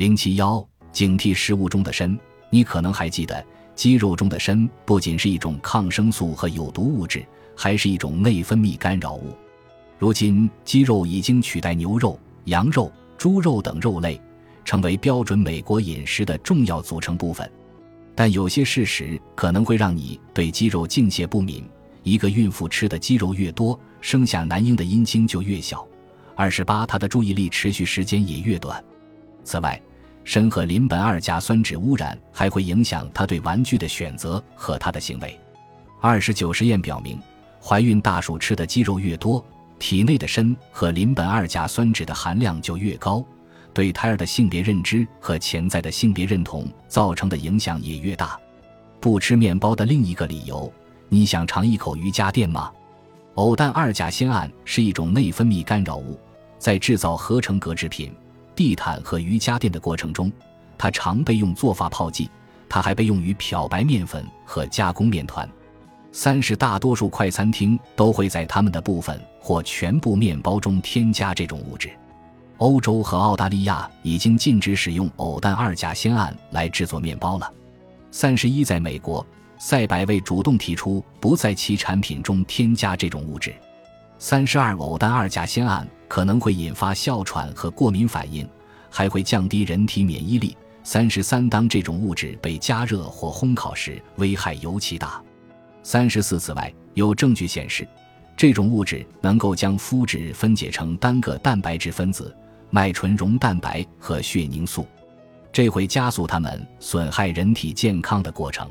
零七幺，警惕食物中的砷。你可能还记得，鸡肉中的砷不仅是一种抗生素和有毒物质，还是一种内分泌干扰物。如今，鸡肉已经取代牛肉、羊肉、猪肉等肉类，成为标准美国饮食的重要组成部分。但有些事实可能会让你对鸡肉敬谢不敏。一个孕妇吃的鸡肉越多，生下男婴的阴茎就越小；二十八，她的注意力持续时间也越短。此外，砷和邻苯二甲酸酯污染还会影响他对玩具的选择和他的行为。二十九实验表明，怀孕大鼠吃的鸡肉越多，体内的砷和邻苯二甲酸酯的含量就越高，对胎儿的性别认知和潜在的性别认同造成的影响也越大。不吃面包的另一个理由，你想尝一口瑜伽垫吗？偶氮二甲酰胺是一种内分泌干扰物，在制造合成革制品。地毯和瑜伽垫的过程中，它常被用做发泡剂。它还被用于漂白面粉和加工面团。三是大多数快餐厅都会在他们的部分或全部面包中添加这种物质。欧洲和澳大利亚已经禁止使用偶氮二甲酰胺来制作面包了。三十一，在美国，赛百味主动提出不在其产品中添加这种物质。三十二，偶氮二甲酰胺。可能会引发哮喘和过敏反应，还会降低人体免疫力。三十三，当这种物质被加热或烘烤时，危害尤其大。三十四，此外，有证据显示，这种物质能够将麸质分解成单个蛋白质分子麦醇溶蛋白和血凝素，这会加速它们损害人体健康的过程。